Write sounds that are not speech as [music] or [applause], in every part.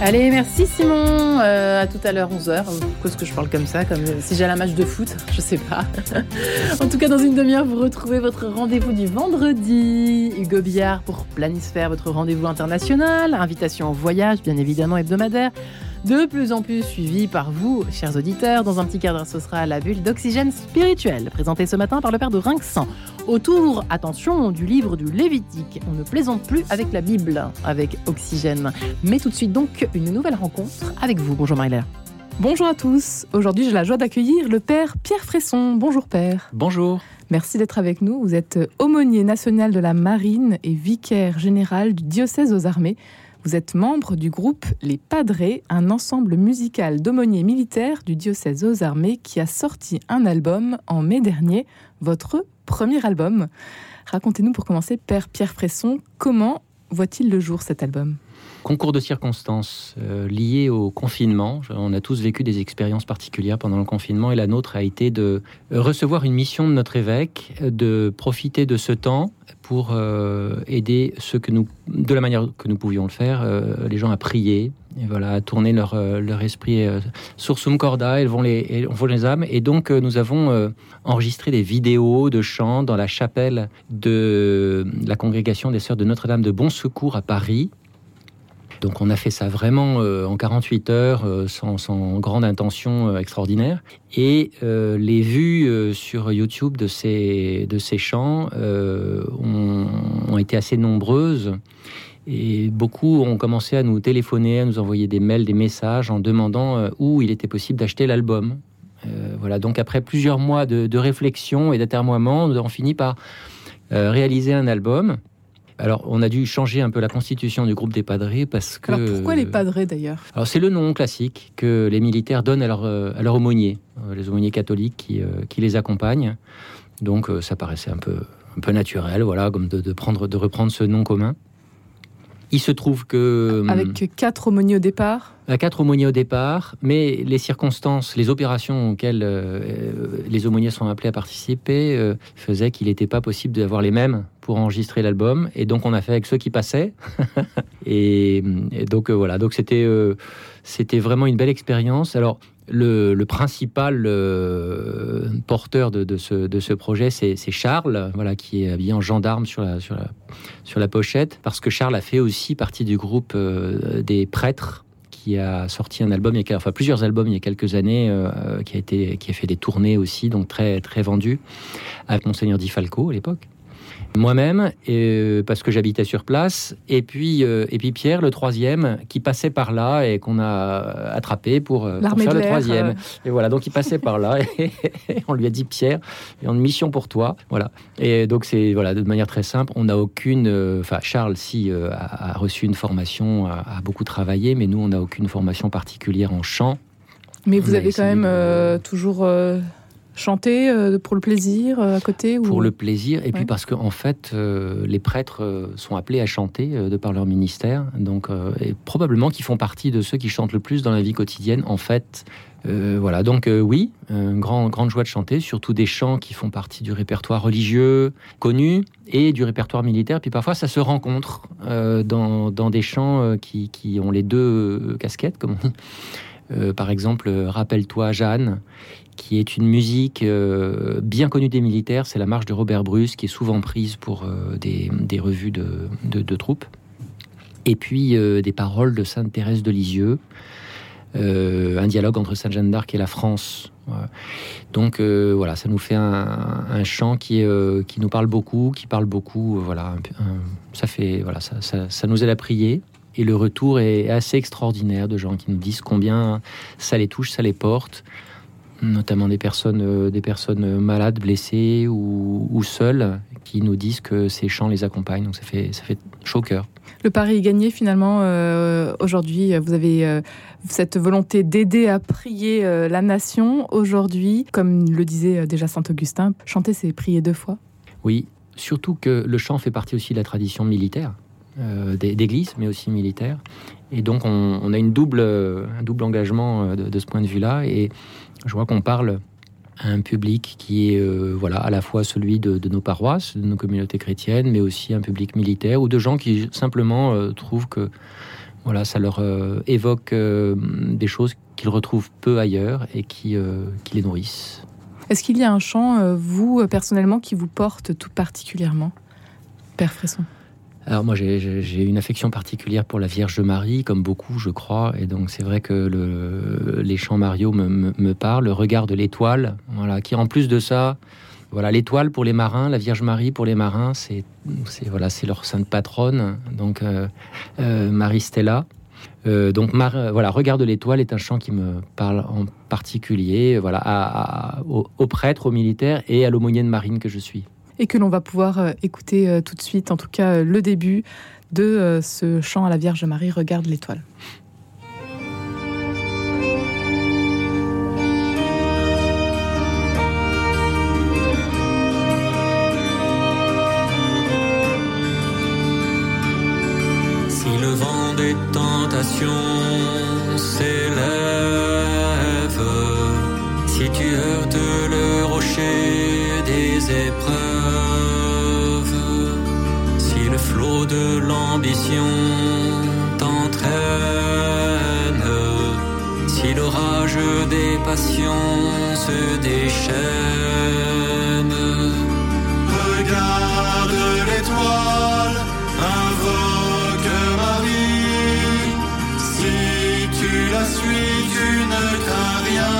Allez, merci Simon. Euh, à tout à l'heure, 11h. Pourquoi est-ce que je parle comme ça Comme si j'allais un match de foot [laughs] Je sais pas. [laughs] en tout cas, dans une demi-heure, vous retrouvez votre rendez-vous du vendredi. Hugo Billard pour Planisphère, votre rendez-vous international. Invitation au voyage, bien évidemment, hebdomadaire de plus en plus suivi par vous, chers auditeurs. Dans un petit cadre, ce sera la bulle d'oxygène spirituel, présentée ce matin par le père de Rinxan. Autour, attention, du livre du Lévitique. On ne plaisante plus avec la Bible, avec oxygène. Mais tout de suite donc, une nouvelle rencontre avec vous. Bonjour marie Bonjour à tous. Aujourd'hui, j'ai la joie d'accueillir le père Pierre Fresson. Bonjour père. Bonjour. Merci d'être avec nous. Vous êtes aumônier national de la marine et vicaire général du diocèse aux armées. Vous êtes membre du groupe Les Padrés, un ensemble musical d'aumôniers militaires du diocèse aux armées qui a sorti un album en mai dernier, votre premier album. Racontez-nous pour commencer, Père Pierre Fresson, comment voit-il le jour cet album? Concours de circonstances euh, liés au confinement. On a tous vécu des expériences particulières pendant le confinement et la nôtre a été de recevoir une mission de notre évêque, de profiter de ce temps pour euh, aider ceux que nous, de la manière que nous pouvions le faire, euh, les gens à prier, et voilà, à tourner leur, euh, leur esprit sur Sum Corda, elles vont les, vont les âmes. Et donc, nous avons enregistré des vidéos de chants dans la chapelle de la congrégation des Sœurs de Notre-Dame de Bon Secours à Paris. Donc on a fait ça vraiment euh, en 48 heures, euh, sans, grande intention euh, extraordinaire. Et les vues sur YouTube de ces, de ces chants ont, été assez nombreuses. Et beaucoup ont commencé à nous téléphoner, à nous envoyer des mails, des messages en demandant où il était possible d'acheter l'album. voilà, donc après plusieurs mois de, réflexion et d'atermoiement, nous avons fini par réaliser un album alors, on a dû changer un peu la constitution du groupe des padrés parce que. Alors, pourquoi les padrés d'ailleurs? Alors, c'est le nom classique que les militaires donnent à leur, euh, à aumôniers, euh, les aumôniers catholiques qui, euh, qui les accompagnent. Donc, ça paraissait un peu, un peu naturel, voilà, comme de, prendre, de reprendre ce nom commun. Il se trouve que... Avec quatre aumôniers au départ? Quatre aumôniers au départ, mais les circonstances, les opérations auxquelles les aumôniers sont appelés à participer faisaient qu'il n'était pas possible d'avoir les mêmes pour enregistrer l'album. Et donc, on a fait avec ceux qui passaient. [laughs] et, donc, euh, voilà. Donc, c'était euh, c'était vraiment une belle expérience. Alors, le, principal euh, porteur de, ce, de ce projet, c'est Charles, voilà, qui est habillé en gendarme sur la, sur, la, sur la pochette, parce que Charles a fait aussi partie du groupe des prêtres qui a sorti un album, il y a, enfin plusieurs albums il y a quelques années, qui a été, qui a fait des tournées aussi, donc très très vendu, avec Monseigneur Di Falco à l'époque moi-même, euh, parce que j'habitais sur place, et puis, euh, et puis Pierre, le troisième, qui passait par là et qu'on a attrapé pour, euh, faire le troisième. Et voilà, donc il passait par là [laughs] et, on lui a dit Pierre, il y a une mission pour toi. Voilà. Et donc c'est voilà, de manière très simple, on n'a aucune, enfin Charles si a, reçu une formation, a, a, beaucoup travaillé, mais nous on n'a aucune formation particulière en chant. Mais vous avez quand même toujours chanter euh, pour le plaisir euh, à côté Pour le plaisir, et puis parce que en fait, euh, les prêtres sont appelés à chanter de par leur ministère, donc et probablement qu'ils font partie de ceux qui chantent le plus dans la vie quotidienne. En fait, voilà. Donc oui, une grand, grande joie de chanter, surtout des chants qui font partie du répertoire religieux connu et du répertoire militaire. Puis parfois, ça se rencontre dans, dans, des chants qui, qui, ont les deux casquettes, comme on dit. par exemple, Rappelle-toi Jeanne, qui est une musique euh, bien connue des militaires. C'est la marche de Robert Bruce, qui est souvent prise pour euh, des, revues de, troupes. Et puis euh, des paroles de Sainte Thérèse de Lisieux, un dialogue entre Sainte Jeanne d'Arc et la France. Donc voilà, ça nous fait un, chant qui, nous parle beaucoup, qui parle beaucoup. voilà, ça fait voilà, ça, ça nous aide à prier. Et le retour est assez extraordinaire de gens qui nous disent combien ça les touche, ça les porte notamment des personnes, euh, des personnes malades, blessées ou, seules, qui nous disent que ces chants les accompagnent. Donc ça fait, ça fait chaud au cœur. Le pari est gagné finalement. Euh, aujourd'hui, vous avez euh, cette volonté d'aider à prier la nation. Aujourd'hui, comme le disait déjà Saint Augustin, chanter, c'est prier deux fois. Oui, surtout que le chant fait partie aussi de la tradition militaire. D'église, mais aussi militaire. Et donc, on, a une double, un double engagement de, de ce point de vue-là. Et je vois qu'on parle un public qui est voilà à la fois celui de, nos paroisses, de nos communautés chrétiennes, mais aussi un public militaire ou de gens qui simplement trouvent que voilà, ça leur évoque des choses qu'ils retrouvent peu ailleurs et qui, qui les nourrissent. Est-ce qu'il y a un chant, vous, personnellement, qui vous porte tout particulièrement, Père Fresson? Alors moi j'ai une affection particulière pour la Vierge Marie, comme beaucoup je crois, et donc c'est vrai que le, les chants Mario me, me, parlent, le regard de l'étoile, voilà, qui en plus de ça, voilà l'étoile pour les marins, la Vierge Marie pour les marins, c'est voilà c'est leur sainte patronne, donc euh, euh, Marie Stella. Euh, donc voilà, regard de l'étoile est un chant qui me parle en particulier, voilà, aux, aux prêtres, aux militaires et à l'aumônier de marine que je suis et que l'on va pouvoir euh, écouter euh, tout de suite, en tout cas euh, le début de ce chant à la Vierge Marie, Regarde l'étoile. Si le vent des tentations s'élève, si tu heurtes le rocher des épreuves, de l'ambition t'entraîne, si l'orage des passions se déchaîne, regarde l'étoile, invoque Marie, si tu la suis, tu ne crains rien.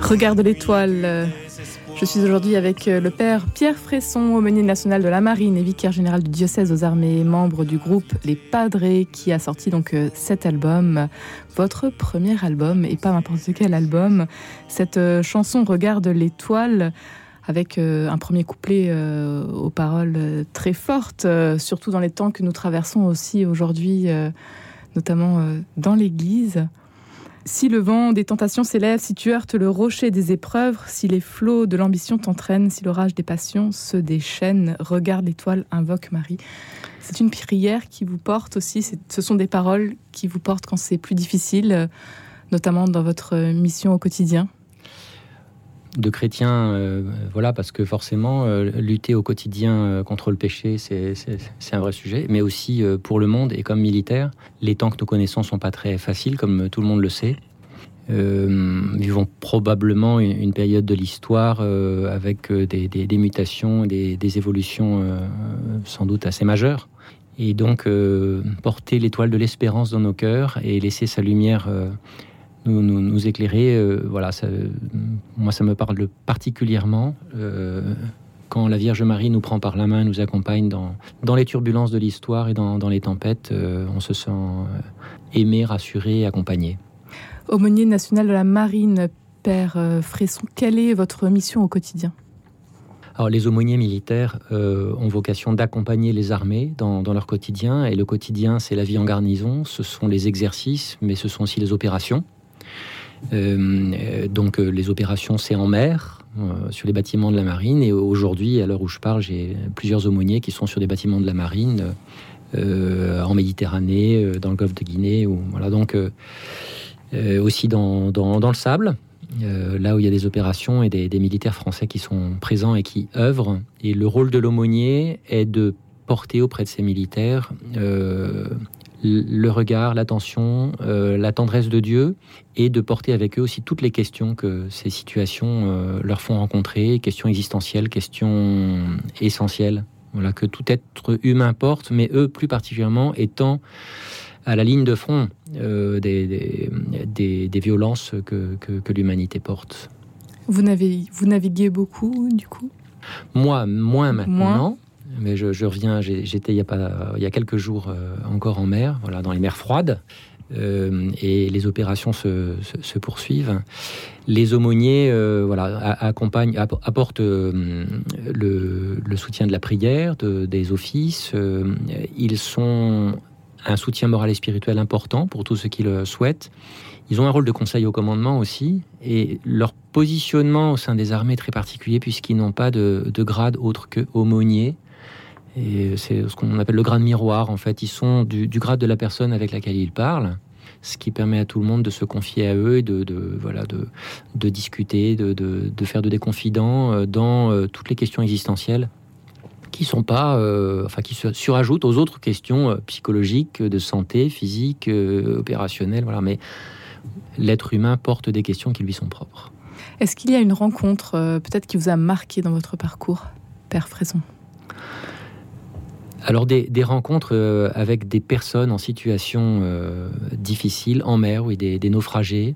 Regarde l'étoile. Je suis aujourd'hui avec le père Pierre Fresson, aumônier national de la marine et vicaire général du diocèse aux armées, membre du groupe Les Padres, qui a sorti donc euh, cet album, votre premier album, et pas n'importe quel album. Cette euh, chanson Regarde l'étoile avec euh, un premier couplet euh, aux paroles euh, très fortes, surtout dans les temps que nous traversons aussi aujourd'hui, notamment dans l'Église. Si le vent des tentations s'élève, si tu heurtes le rocher des épreuves, si les flots de l'ambition t'entraînent, si l'orage des passions se déchaîne, regarde l'étoile, invoque Marie. C'est une prière qui vous porte aussi, ce sont des paroles qui vous portent quand c'est plus difficile, notamment dans votre mission au quotidien de chrétiens, euh, voilà, parce que forcément, euh, lutter au quotidien euh, contre le péché, c'est un vrai sujet, mais aussi pour le monde et comme militaire, les temps que nous connaissons sont pas très faciles, comme tout le monde le sait. vivons probablement une, période de l'histoire avec des, mutations, des, des évolutions sans doute assez majeures. Et donc, porter l'étoile de l'espérance dans nos cœurs et laisser sa lumière nous, nous, éclairer. Euh, voilà, ça, moi, ça me parle particulièrement. Euh, quand la Vierge Marie nous prend par la main, nous accompagne dans, dans les turbulences de l'histoire et dans, dans, les tempêtes, euh, on se sent aimé, rassuré, accompagné. Aumônier national de la Marine, Père Fresson, quelle est votre mission au quotidien? Alors, les aumôniers militaires ont vocation d'accompagner les armées dans, dans, leur quotidien. Et le quotidien, c'est la vie en garnison, ce sont les exercices, mais ce sont aussi les opérations. Euh, donc euh, les opérations, c'est en mer, euh, sur les bâtiments de la marine. Et aujourd'hui, à l'heure où je parle, j'ai plusieurs aumôniers qui sont sur des bâtiments de la marine, en Méditerranée, dans le golfe de Guinée, ou, voilà, donc aussi dans, dans, le sable. là où il y a des opérations et des, des, militaires français qui sont présents et qui œuvrent. Et le rôle de l'aumônier est de porter auprès de ces militaires le regard, l'attention, euh, la tendresse de Dieu, et de porter avec eux aussi toutes les questions que ces situations euh, leur font rencontrer, questions existentielles, questions essentielles. Voilà, que tout être humain porte, mais eux plus particulièrement étant à la ligne de front euh, des, des, violences que, que, l'humanité porte. Vous, vous naviguez beaucoup, du coup? Moi, moins maintenant. Mais je, reviens, j'étais il, y a quelques jours euh, encore en mer, voilà, dans les mers froides. Euh, et les opérations se, poursuivent. Les aumôniers euh, voilà, accompagnent, apportent le, soutien de la prière, des offices. ils sont un soutien moral et spirituel important pour tous ceux qui le souhaitent. Ils ont un rôle de conseil au commandement aussi, et leur positionnement au sein des armées est très particulier puisqu'ils n'ont pas de, grade autre que aumônier. Et c'est ce qu'on appelle le grade miroir. En fait, ils sont du, grade de la personne avec laquelle ils parlent, ce qui permet à tout le monde de se confier à eux et de, voilà de, discuter, de, faire de des confidents euh, dans euh, toutes les questions existentielles qui sont pas, euh, enfin qui se surajoutent aux autres questions psychologiques, de santé, physique, opérationnelle. Voilà, mais l'être humain porte des questions qui lui sont propres. Est-ce qu'il y a une rencontre peut-être qui vous a marqué dans votre parcours, Père Fresson? Alors des, rencontres euh, avec des personnes en situation euh, difficile en mer, oui, des, naufragés,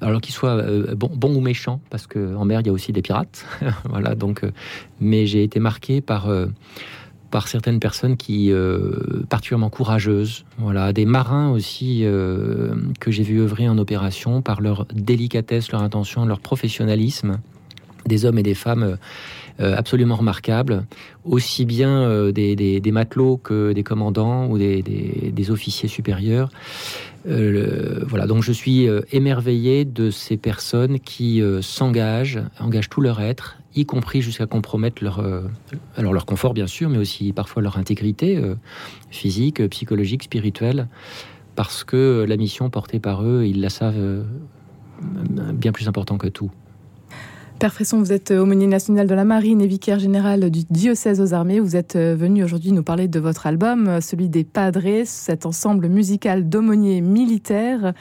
alors qu'ils soient euh, bons, ou méchants, parce qu'en mer il y a aussi des pirates, [laughs] voilà. Donc, mais j'ai été marqué par par certaines personnes qui particulièrement courageuses, voilà, des marins aussi que j'ai vu œuvrer en opération par leur délicatesse, leur intention, leur professionnalisme, des hommes et des femmes euh, absolument remarquable, aussi bien euh, des, matelots que des commandants ou des, officiers supérieurs. Euh, voilà, donc je suis émerveillé de ces personnes qui s'engagent, engagent tout leur être, y compris jusqu'à compromettre leur, alors leur confort bien sûr, mais aussi parfois leur intégrité physique, psychologique, spirituelle, parce que la mission portée par eux, ils la savent bien plus important que tout. Père Fresson, vous êtes aumônier national de la marine et vicaire général du diocèse aux armées. Vous êtes euh, venu aujourd'hui nous parler de votre album, euh, celui des Padres, cet ensemble musical d'aumôniers militaires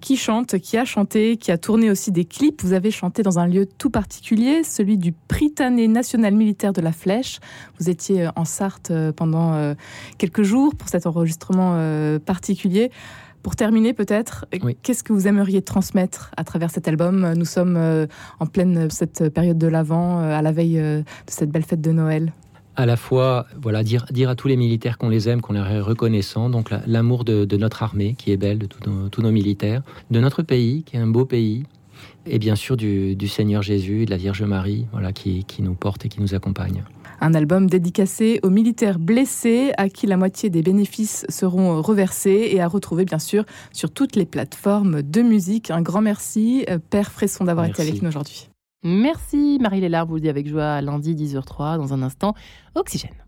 qui chante, qui a chanté, qui a tourné aussi des clips. Vous avez chanté dans un lieu tout particulier, celui du Prytanée national militaire de la Flèche. Vous étiez euh, en Sarthe pendant quelques jours pour cet enregistrement particulier. Pour terminer, peut-être, qu'est-ce que vous aimeriez transmettre à travers cet album? Nous sommes euh, en pleine cette période de l'Avent, euh, à la veille euh, de cette belle fête de Noël. À la fois, voilà, dire, dire à tous les militaires qu'on les aime, qu'on leur est reconnaissant, donc l'amour de, notre armée qui est belle, de tous nos, militaires, de notre pays qui est un beau pays, et bien sûr du, Seigneur Jésus et de la Vierge Marie, voilà, qui, qui nous porte et qui nous accompagne. Un album dédicacé aux militaires blessés à qui la moitié des bénéfices seront reversés et à retrouver bien sûr sur toutes les plateformes de musique. Un grand merci, euh, Père Fresson, d'avoir été avec nous aujourd'hui. Merci Marie Lélard, vous le dis avec joie lundi 10h03 dans un instant. Oxygène.